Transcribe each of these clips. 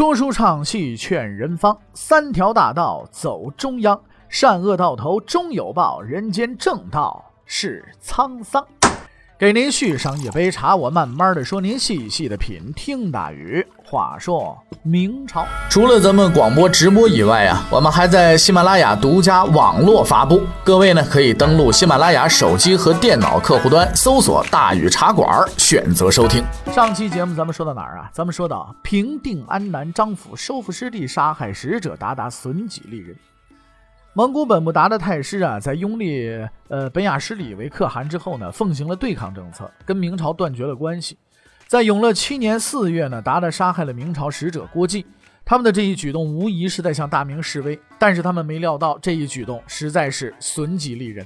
说书唱戏劝人方，三条大道走中央，善恶到头终有报，人间正道是沧桑。给您续上一杯茶，我慢慢的说，您细细的品。听大禹话说明朝，除了咱们广播直播以外啊，我们还在喜马拉雅独家网络发布。各位呢，可以登录喜马拉雅手机和电脑客户端，搜索“大禹茶馆”，选择收听。上期节目咱们说到哪儿啊？咱们说到平定安南，张府收复失地，杀害使者，达达损己利人。蒙古本部达的太师啊，在拥立呃本雅失里为可汗之后呢，奉行了对抗政策，跟明朝断绝了关系。在永乐七年四月呢，达达杀害了明朝使者郭靖，他们的这一举动无疑是在向大明示威，但是他们没料到这一举动实在是损己利人，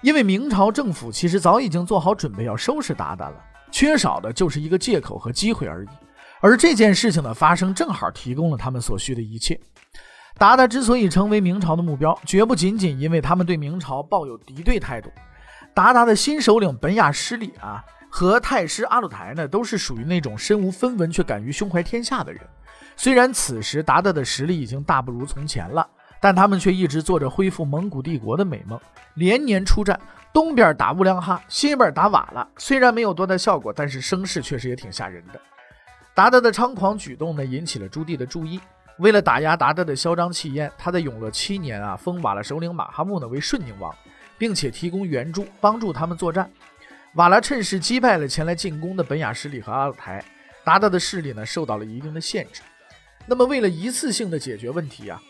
因为明朝政府其实早已经做好准备要收拾达达了，缺少的就是一个借口和机会而已。而这件事情的发生，正好提供了他们所需的一切。鞑靼之所以成为明朝的目标，绝不仅仅因为他们对明朝抱有敌对态度。鞑靼的新首领本雅失里啊，和太师阿鲁台呢，都是属于那种身无分文却敢于胸怀天下的人。虽然此时鞑靼的实力已经大不如从前了，但他们却一直做着恢复蒙古帝国的美梦，连年出战，东边打乌良哈，西边打瓦剌。虽然没有多大效果，但是声势确实也挺吓人的。鞑靼的猖狂举动呢，引起了朱棣的注意。为了打压鞑靼的嚣张气焰，他在永乐七年啊，封瓦剌首领马哈木呢为顺宁王，并且提供援助，帮助他们作战。瓦剌趁势击败了前来进攻的本雅失里和阿鲁台，达达的势力呢受到了一定的限制。那么为了一次性的解决问题啊，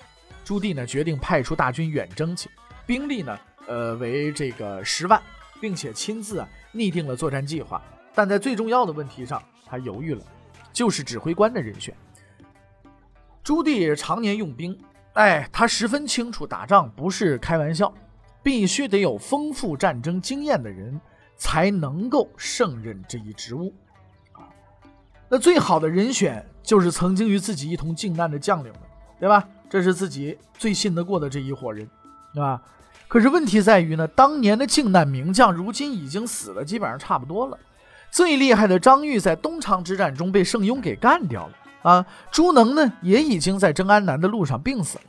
朱棣呢决定派出大军远征去，兵力呢呃为这个十万，并且亲自啊拟定了作战计划。但在最重要的问题上，他犹豫了，就是指挥官的人选。朱棣也常年用兵，哎，他十分清楚打仗不是开玩笑，必须得有丰富战争经验的人才能够胜任这一职务。那最好的人选就是曾经与自己一同靖难的将领们，对吧？这是自己最信得过的这一伙人，对吧？可是问题在于呢，当年的靖难名将如今已经死了，基本上差不多了。最厉害的张玉在东昌之战中被盛庸给干掉了。啊，朱能呢也已经在征安南的路上病死了。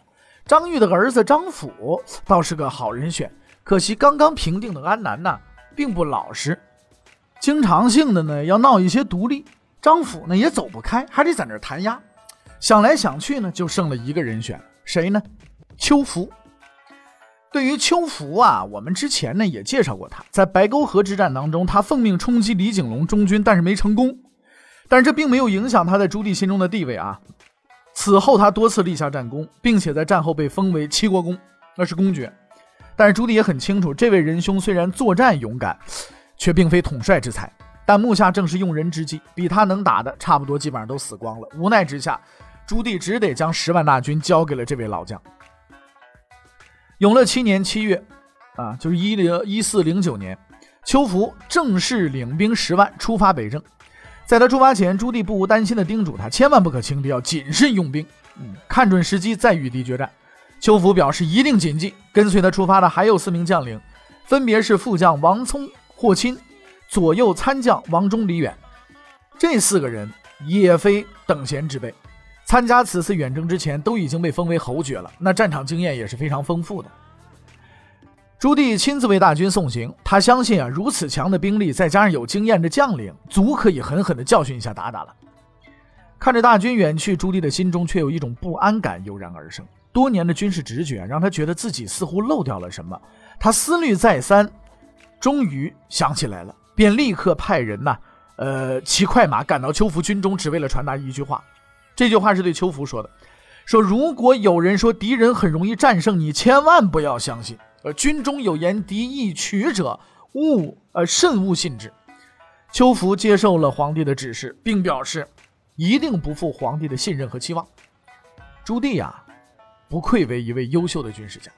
张玉的儿子张辅倒是个好人选，可惜刚刚平定的安南呢，并不老实，经常性的呢要闹一些独立。张辅呢也走不开，还得在那儿弹压。想来想去呢，就剩了一个人选，谁呢？邱福。对于邱福啊，我们之前呢也介绍过他，在白沟河之战当中，他奉命冲击李景隆中军，但是没成功。但是这并没有影响他在朱棣心中的地位啊！此后他多次立下战功，并且在战后被封为七国公，那是公爵。但是朱棣也很清楚，这位仁兄虽然作战勇敢，却并非统帅之才。但目下正是用人之际，比他能打的差不多基本上都死光了。无奈之下，朱棣只得将十万大军交给了这位老将。永乐七年七月，啊，就是一零一四零九年，邱福正式领兵十万出发北征。在他出发前，朱棣不无担心地叮嘱他，千万不可轻敌，要谨慎用兵，嗯，看准时机再与敌决战。邱福表示一定谨记。跟随他出发的还有四名将领，分别是副将王聪、霍钦，左右参将王忠、李远。这四个人也非等闲之辈，参加此次远征之前都已经被封为侯爵了，那战场经验也是非常丰富的。朱棣亲自为大军送行，他相信啊，如此强的兵力，再加上有经验的将领，足可以狠狠地教训一下鞑靼了。看着大军远去，朱棣的心中却有一种不安感油然而生。多年的军事直觉让他觉得自己似乎漏掉了什么。他思虑再三，终于想起来了，便立刻派人呐，呃，骑快马赶到邱福军中，只为了传达一句话。这句话是对邱福说的：“说如果有人说敌人很容易战胜你，千万不要相信。”呃，军中有言，敌易取者，勿呃慎勿信之。邱福接受了皇帝的指示，并表示一定不负皇帝的信任和期望。朱棣呀，不愧为一位优秀的军事家，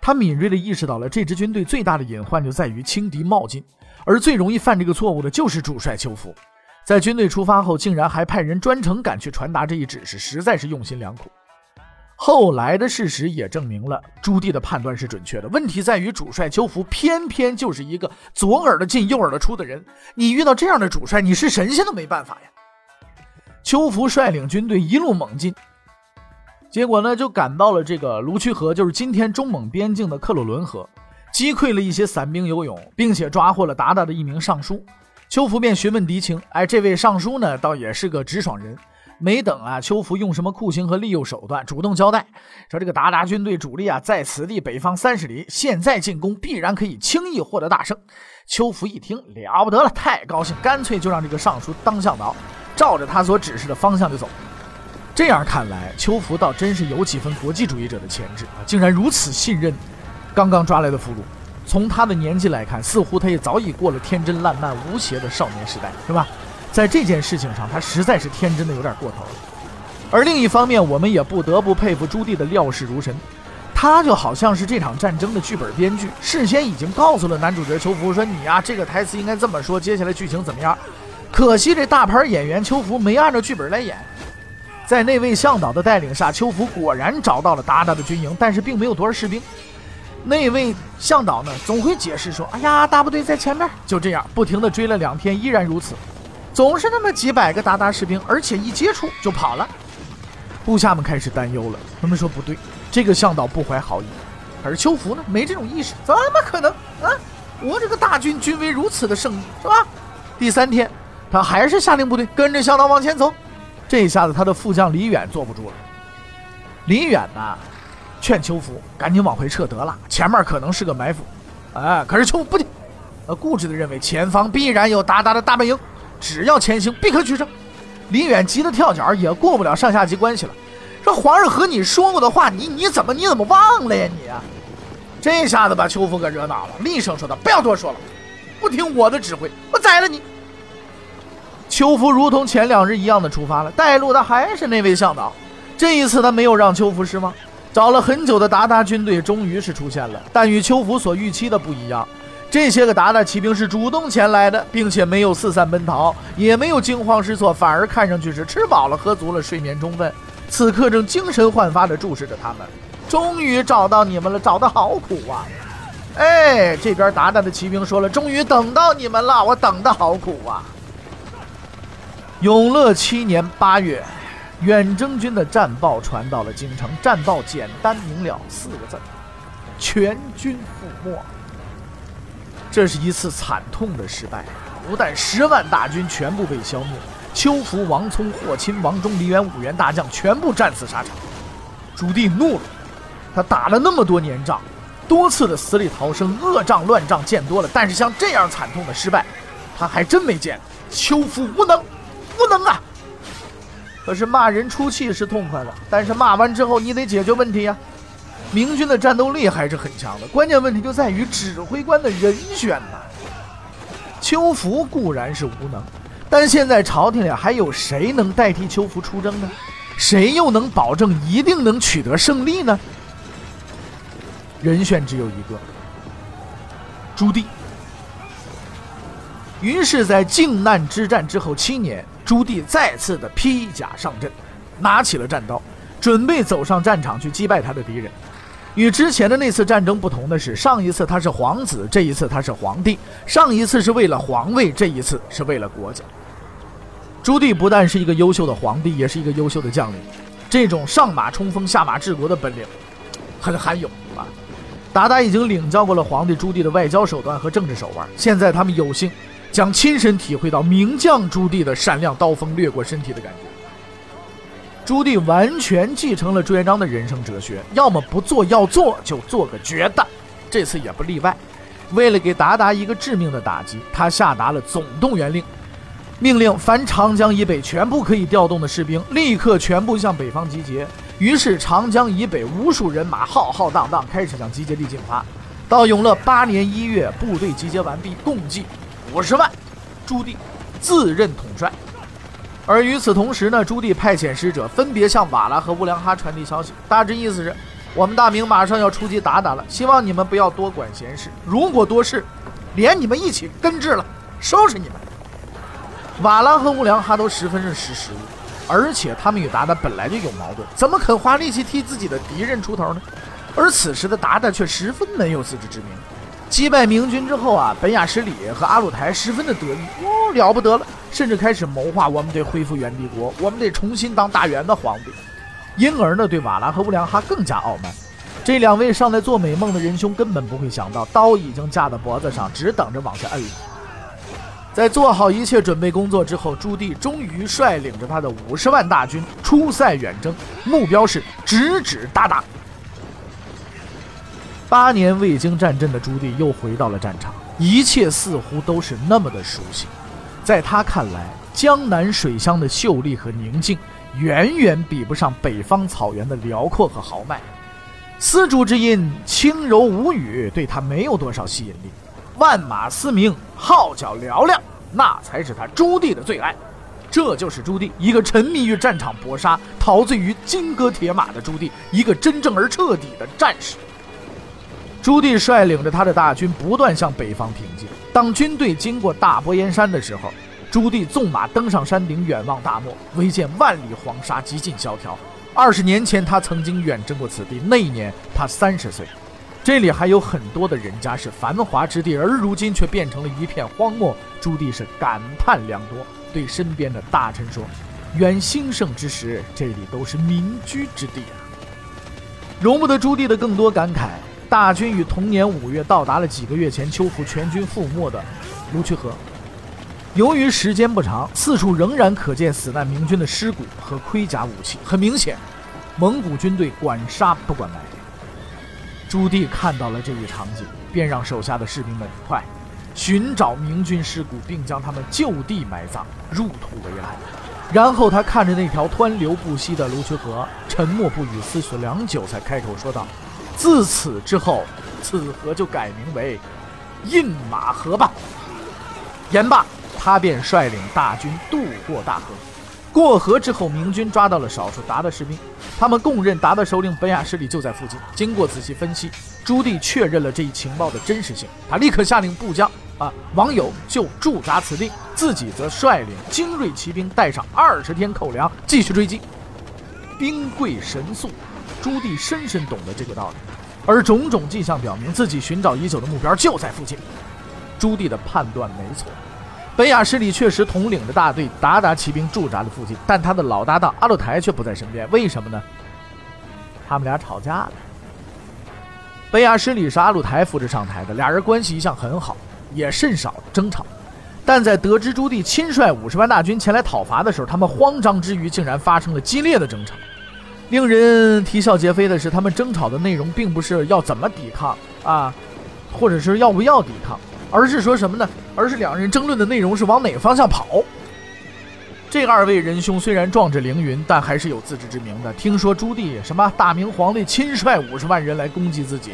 他敏锐地意识到了这支军队最大的隐患就在于轻敌冒进，而最容易犯这个错误的就是主帅邱福。在军队出发后，竟然还派人专程赶去传达这一指示，实在是用心良苦。后来的事实也证明了朱棣的判断是准确的。问题在于主帅邱福偏偏就是一个左耳朵进右耳朵出的人。你遇到这样的主帅，你是神仙都没办法呀。邱福率领军队一路猛进，结果呢，就赶到了这个卢渠河，就是今天中蒙边境的克洛伦河，击溃了一些散兵游勇，并且抓获了鞑靼的一名尚书。邱福便询问敌情，哎，这位尚书呢，倒也是个直爽人。没等啊，邱福用什么酷刑和利诱手段，主动交代说：“这个鞑靼军队主力啊，在此地北方三十里，现在进攻必然可以轻易获得大胜。”邱福一听，了不得了，太高兴，干脆就让这个尚书当向导，照着他所指示的方向就走。这样看来，邱福倒真是有几分国际主义者的潜质啊，竟然如此信任刚刚抓来的俘虏。从他的年纪来看，似乎他也早已过了天真烂漫无邪的少年时代，是吧？在这件事情上，他实在是天真的有点过头了。而另一方面，我们也不得不佩服朱棣的料事如神，他就好像是这场战争的剧本编剧，事先已经告诉了男主角邱福说：“你呀，这个台词应该这么说，接下来剧情怎么样？”可惜这大牌演员邱福没按照剧本来演，在那位向导的带领下，邱福果然找到了达达的军营，但是并没有多少士兵。那位向导呢，总会解释说：“哎呀，大部队在前面。”就这样，不停地追了两天，依然如此。总是那么几百个鞑靼士兵，而且一接触就跑了。部下们开始担忧了，他们说不对，这个向导不怀好意。可是邱福呢，没这种意识，怎么可能啊？我这个大军军威如此的盛，是吧？第三天，他还是下令部队跟着向导往前走。这一下子，他的副将李远坐不住了。李远呢，劝邱福赶紧往回撤得了，前面可能是个埋伏。哎，可是邱福不听，呃，固执的认为前方必然有鞑靼的大本营。只要前行，必可取胜。李远急得跳脚，也过不了上下级关系了。说皇上和你说过的话，你你怎么你怎么忘了呀？你，这下子把邱福给惹恼了，厉声说道：“不要多说了，不听我的指挥，我宰了你！”邱福如同前两日一样的出发了，带路的还是那位向导。这一次他没有让邱福失望，找了很久的鞑靼军队终于是出现了，但与邱福所预期的不一样。这些个鞑靼骑兵是主动前来的，并且没有四散奔逃，也没有惊慌失措，反而看上去是吃饱了、喝足了、睡眠充分，此刻正精神焕发地注视着他们。终于找到你们了，找得好苦啊！哎，这边鞑靼的骑兵说了：“终于等到你们了，我等得好苦啊！”永乐七年八月，远征军的战报传到了京城，战报简单明了，四个字：全军覆没。这是一次惨痛的失败，不但十万大军全部被消灭，邱福、王聪、霍钦、王忠、李远五员大将全部战死沙场。朱棣怒了，他打了那么多年仗，多次的死里逃生、恶仗乱仗见多了，但是像这样惨痛的失败，他还真没见。邱福无能，无能啊！可是骂人出气是痛快了，但是骂完之后你得解决问题呀。明军的战斗力还是很强的，关键问题就在于指挥官的人选呐。邱福固然是无能，但现在朝廷里还有谁能代替邱福出征呢？谁又能保证一定能取得胜利呢？人选只有一个，朱棣。于是，在靖难之战之后七年，朱棣再次的披甲上阵，拿起了战刀，准备走上战场去击败他的敌人。与之前的那次战争不同的是，上一次他是皇子，这一次他是皇帝。上一次是为了皇位，这一次是为了国家。朱棣不但是一个优秀的皇帝，也是一个优秀的将领。这种上马冲锋、下马治国的本领，很罕有啊！鞑靼已经领教过了皇帝朱棣的外交手段和政治手腕，现在他们有幸将亲身体会到名将朱棣的闪亮刀锋掠过身体的感觉。朱棣完全继承了朱元璋的人生哲学，要么不做，要做就做个绝的。这次也不例外。为了给鞑靼一个致命的打击，他下达了总动员令，命令凡长江以北全部可以调动的士兵，立刻全部向北方集结。于是，长江以北无数人马浩浩荡荡开始向集结地进发。到永乐八年一月，部队集结完毕，共计五十万。朱棣自任统帅。而与此同时呢，朱棣派遣使者分别向瓦剌和乌良哈传递消息，大致意思是：我们大明马上要出击鞑靼了，希望你们不要多管闲事，如果多事，连你们一起根治了，收拾你们。瓦剌和乌良哈都十分认识时务，而且他们与鞑靼本来就有矛盾，怎么肯花力气替自己的敌人出头呢？而此时的鞑靼却十分没有自知之明，击败明军之后啊，本雅失里和阿鲁台十分的得意，哦，了不得了，甚至开始谋划我们得恢复元帝国，我们得重新当大元的皇帝。因而呢，对瓦剌和乌良哈更加傲慢。这两位尚在做美梦的仁兄根本不会想到，刀已经架在脖子上，只等着往下摁了。在做好一切准备工作之后，朱棣终于率领着他的五十万大军出塞远征，目标是直指鞑靼。八年未经战阵的朱棣又回到了战场，一切似乎都是那么的熟悉。在他看来，江南水乡的秀丽和宁静，远远比不上北方草原的辽阔和豪迈。丝竹之音，轻柔无语，对他没有多少吸引力。万马嘶鸣，号角嘹亮，那才是他朱棣的最爱。这就是朱棣，一个沉迷于战场搏杀、陶醉于金戈铁马的朱棣，一个真正而彻底的战士。朱棣率领着他的大军不断向北方挺进。当军队经过大波岩山的时候，朱棣纵马登上山顶，远望大漠，唯见万里黄沙，极尽萧条。二十年前，他曾经远征过此地，那一年他三十岁。这里还有很多的人家是繁华之地，而如今却变成了一片荒漠。朱棣是感叹良多，对身边的大臣说：“远兴盛之时，这里都是民居之地啊！”容不得朱棣的更多感慨。大军于同年五月到达了几个月前秋服全军覆没的卢渠河。由于时间不长，四处仍然可见死难明军的尸骨和盔甲武器。很明显，蒙古军队管杀不管埋。朱棣看到了这一场景，便让手下的士兵们快寻找明军尸骨，并将他们就地埋葬，入土为安。然后他看着那条湍流不息的卢渠河，沉默不语，思索良久，才开口说道。自此之后，此河就改名为印马河吧。言罢，他便率领大军渡过大河。过河之后，明军抓到了少数鞑的士兵，他们供认鞑的首领本雅失里就在附近。经过仔细分析，朱棣确认了这一情报的真实性。他立刻下令部将啊王友就驻扎此地，自己则率领精锐骑兵，带上二十天口粮，继续追击。兵贵神速。朱棣深深懂得这个道理，而种种迹象表明，自己寻找已久的目标就在附近。朱棣的判断没错，本雅失里确实统领着大队鞑靼骑兵驻扎在附近，但他的老搭档阿鲁台却不在身边。为什么呢？他们俩吵架了。本雅失里是阿鲁台扶着上台的，俩人关系一向很好，也甚少争吵。但在得知朱棣亲率五十万大军前来讨伐的时候，他们慌张之余，竟然发生了激烈的争吵。令人啼笑皆非的是，他们争吵的内容并不是要怎么抵抗啊，或者是要不要抵抗，而是说什么呢？而是两人争论的内容是往哪个方向跑。这二位仁兄虽然壮志凌云，但还是有自知之明的。听说朱棣什么大明皇帝亲率五十万人来攻击自己，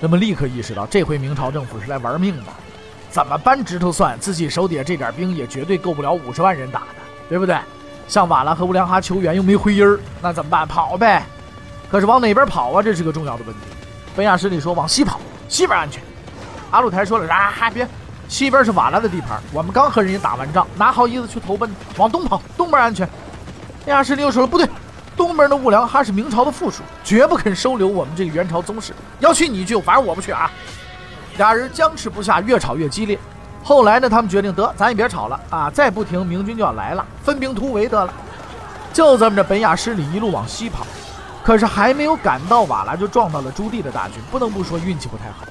那么立刻意识到这回明朝政府是来玩命的。怎么扳指头算，自己手底下这点兵也绝对够不了五十万人打的，对不对？向瓦剌和乌良哈求援又没回音儿，那怎么办？跑呗！可是往哪边跑啊？这是个重要的问题。本雅失里说：“往西跑，西边安全。”阿鲁台说了：“啊，别，西边是瓦剌的地盘，我们刚和人家打完仗，哪好意思去投奔？往东跑，东边安全。”本雅失里又说了：“不对，东边的乌良哈是明朝的附属，绝不肯收留我们这个元朝宗室。要去你就，反正我不去啊。”俩人僵持不下，越吵越激烈。后来呢，他们决定得，咱也别吵了啊！再不停，明军就要来了，分兵突围得了。就这么着，本雅失里一路往西跑，可是还没有赶到瓦剌，就撞到了朱棣的大军。不能不说运气不太好。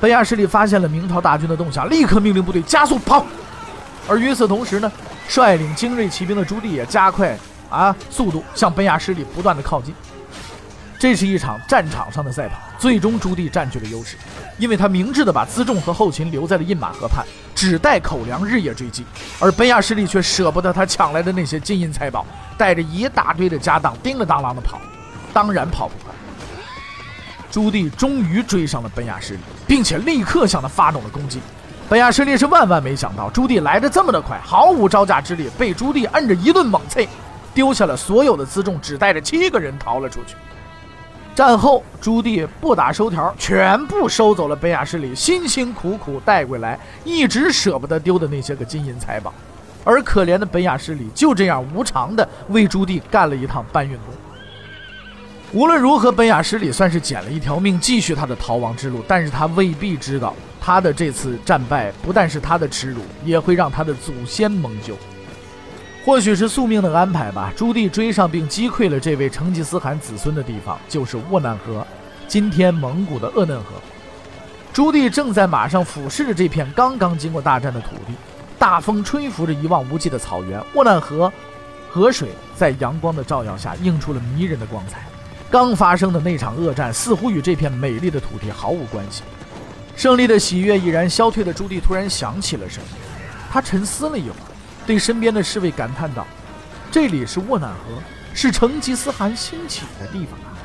本雅失里发现了明朝大军的动向，立刻命令部队加速跑。而与此同时呢，率领精锐骑兵的朱棣也加快啊速度，向本雅失里不断的靠近。这是一场战场上的赛跑，最终朱棣占据了优势，因为他明智的把辎重和后勤留在了印马河畔，只带口粮日夜追击，而本雅失里却舍不得他抢来的那些金银财宝，带着一大堆的家当，叮了当啷的跑，当然跑不快。朱棣终于追上了本雅失里，并且立刻向他发动了攻击。本雅失里是万万没想到朱棣来的这么的快，毫无招架之力，被朱棣摁着一顿猛啐，丢下了所有的辎重，只带着七个人逃了出去。战后，朱棣不打收条，全部收走了本雅失里辛辛苦苦带回来、一直舍不得丢的那些个金银财宝，而可怜的本雅失里就这样无偿的为朱棣干了一趟搬运工。无论如何，本雅失里算是捡了一条命，继续他的逃亡之路。但是他未必知道，他的这次战败不但是他的耻辱，也会让他的祖先蒙羞。或许是宿命的安排吧。朱棣追上并击溃了这位成吉思汗子孙的地方，就是沃难河，今天蒙古的鄂嫩河。朱棣正在马上俯视着这片刚刚经过大战的土地，大风吹拂着一望无际的草原。沃难河河水在阳光的照耀下映出了迷人的光彩。刚发生的那场恶战似乎与这片美丽的土地毫无关系。胜利的喜悦已然消退的朱棣突然想起了什么，他沉思了一会儿。对身边的侍卫感叹道：“这里是沃难河，是成吉思汗兴起的地方啊。”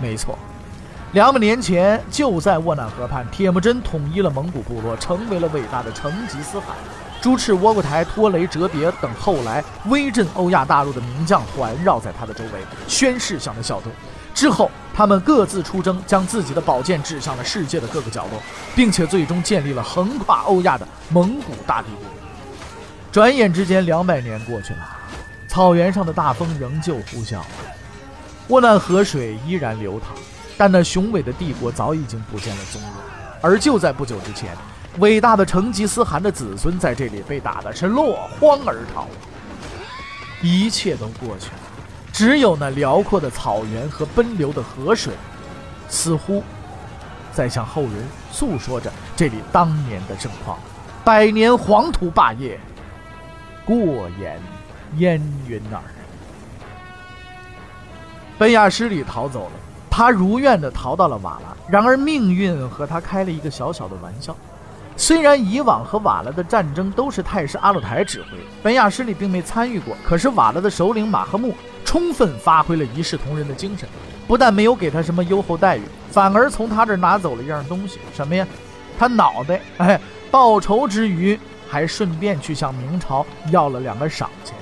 没错，两百年前就在沃难河畔，铁木真统一了蒙古部落，成为了伟大的成吉思汗。朱赤、窝阔台、拖雷、哲别等后来威震欧亚大陆的名将环绕在他的周围，宣誓向他效忠。之后，他们各自出征，将自己的宝剑指向了世界的各个角落，并且最终建立了横跨欧亚的蒙古大帝国。转眼之间，两百年过去了，草原上的大风仍旧呼啸，沃难河水依然流淌，但那雄伟的帝国早已经不见了踪影。而就在不久之前，伟大的成吉思汗的子孙在这里被打的是落荒而逃。一切都过去了，只有那辽阔的草原和奔流的河水，似乎在向后人诉说着这里当年的盛况。百年黄土霸业。过眼烟云耳。本雅失里逃走了，他如愿的逃到了瓦剌。然而命运和他开了一个小小的玩笑。虽然以往和瓦剌的战争都是太师阿勒台指挥，本雅失里并没参与过。可是瓦剌的首领马赫木充分发挥了一视同仁的精神，不但没有给他什么优厚待遇，反而从他这儿拿走了一样东西，什么呀？他脑袋！哎，报仇之余。还顺便去向明朝要了两个赏钱。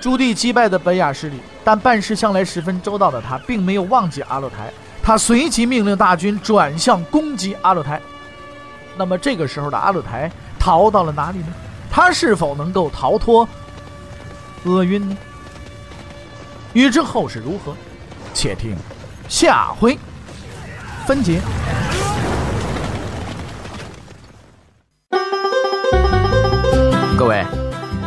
朱棣击败的本雅失里，但办事向来十分周到的他，并没有忘记阿勒台。他随即命令大军转向攻击阿勒台。那么这个时候的阿勒台逃到了哪里呢？他是否能够逃脱厄运呢？欲知后事如何，且听下回分解。